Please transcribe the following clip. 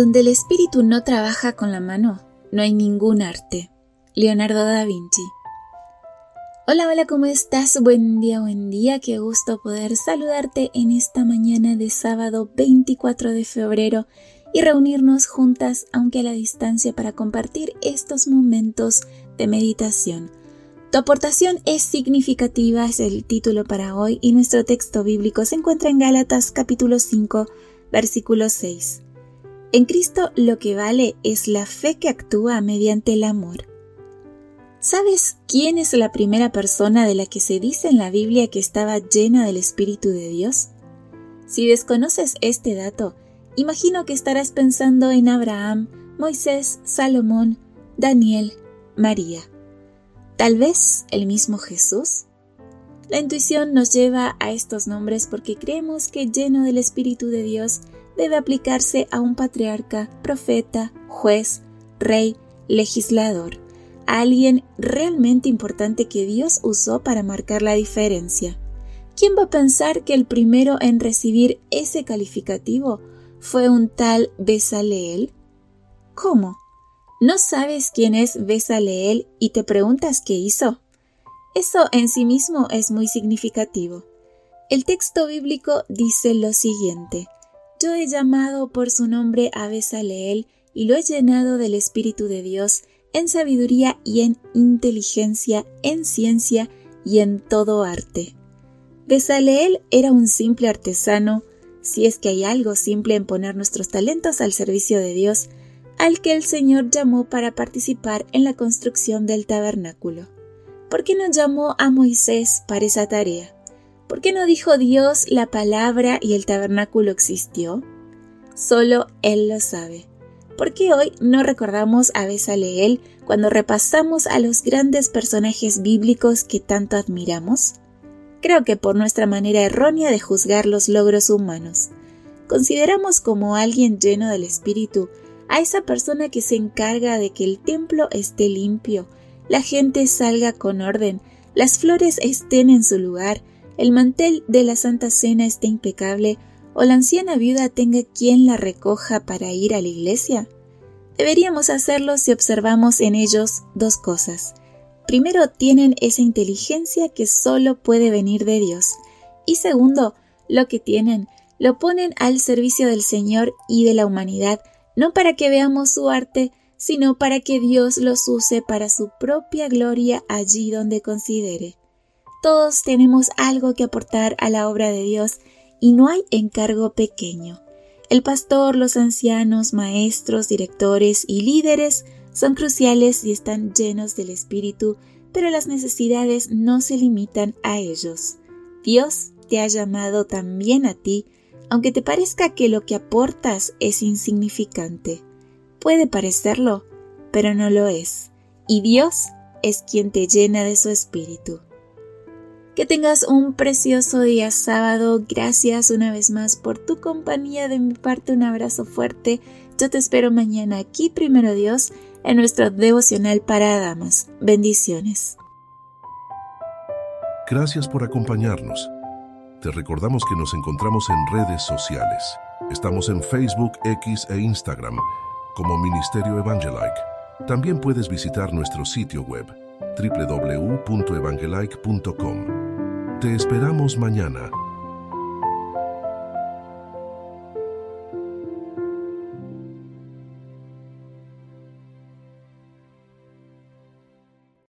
Donde el espíritu no trabaja con la mano, no hay ningún arte. Leonardo da Vinci. Hola, hola, ¿cómo estás? Buen día, buen día. Qué gusto poder saludarte en esta mañana de sábado 24 de febrero y reunirnos juntas, aunque a la distancia, para compartir estos momentos de meditación. Tu aportación es significativa, es el título para hoy, y nuestro texto bíblico se encuentra en Gálatas capítulo 5, versículo 6. En Cristo lo que vale es la fe que actúa mediante el amor. ¿Sabes quién es la primera persona de la que se dice en la Biblia que estaba llena del Espíritu de Dios? Si desconoces este dato, imagino que estarás pensando en Abraham, Moisés, Salomón, Daniel, María. Tal vez el mismo Jesús. La intuición nos lleva a estos nombres porque creemos que lleno del Espíritu de Dios debe aplicarse a un patriarca, profeta, juez, rey, legislador, alguien realmente importante que Dios usó para marcar la diferencia. ¿Quién va a pensar que el primero en recibir ese calificativo fue un tal Besaleel? ¿Cómo? ¿No sabes quién es Besaleel y te preguntas qué hizo? Eso en sí mismo es muy significativo. El texto bíblico dice lo siguiente: yo he llamado por su nombre a Besaleel y lo he llenado del Espíritu de Dios en sabiduría y en inteligencia, en ciencia y en todo arte. Besaleel era un simple artesano, si es que hay algo simple en poner nuestros talentos al servicio de Dios, al que el Señor llamó para participar en la construcción del tabernáculo. ¿Por qué no llamó a Moisés para esa tarea? ¿Por qué no dijo Dios la palabra y el tabernáculo existió? Solo Él lo sabe. ¿Por qué hoy no recordamos a Besaleel cuando repasamos a los grandes personajes bíblicos que tanto admiramos? Creo que por nuestra manera errónea de juzgar los logros humanos. Consideramos como alguien lleno del Espíritu a esa persona que se encarga de que el templo esté limpio, la gente salga con orden, las flores estén en su lugar, el mantel de la Santa Cena esté impecable o la anciana viuda tenga quien la recoja para ir a la iglesia? Deberíamos hacerlo si observamos en ellos dos cosas. Primero, tienen esa inteligencia que solo puede venir de Dios. Y segundo, lo que tienen, lo ponen al servicio del Señor y de la humanidad, no para que veamos su arte, sino para que Dios los use para su propia gloria allí donde considere. Todos tenemos algo que aportar a la obra de Dios y no hay encargo pequeño. El pastor, los ancianos, maestros, directores y líderes son cruciales y están llenos del Espíritu, pero las necesidades no se limitan a ellos. Dios te ha llamado también a ti, aunque te parezca que lo que aportas es insignificante. Puede parecerlo, pero no lo es, y Dios es quien te llena de su Espíritu. Que tengas un precioso día sábado. Gracias una vez más por tu compañía. De mi parte, un abrazo fuerte. Yo te espero mañana aquí, primero Dios, en nuestro devocional para damas. Bendiciones. Gracias por acompañarnos. Te recordamos que nos encontramos en redes sociales. Estamos en Facebook, X e Instagram como Ministerio Evangelike. También puedes visitar nuestro sitio web www.evangelike.com. Te esperamos mañana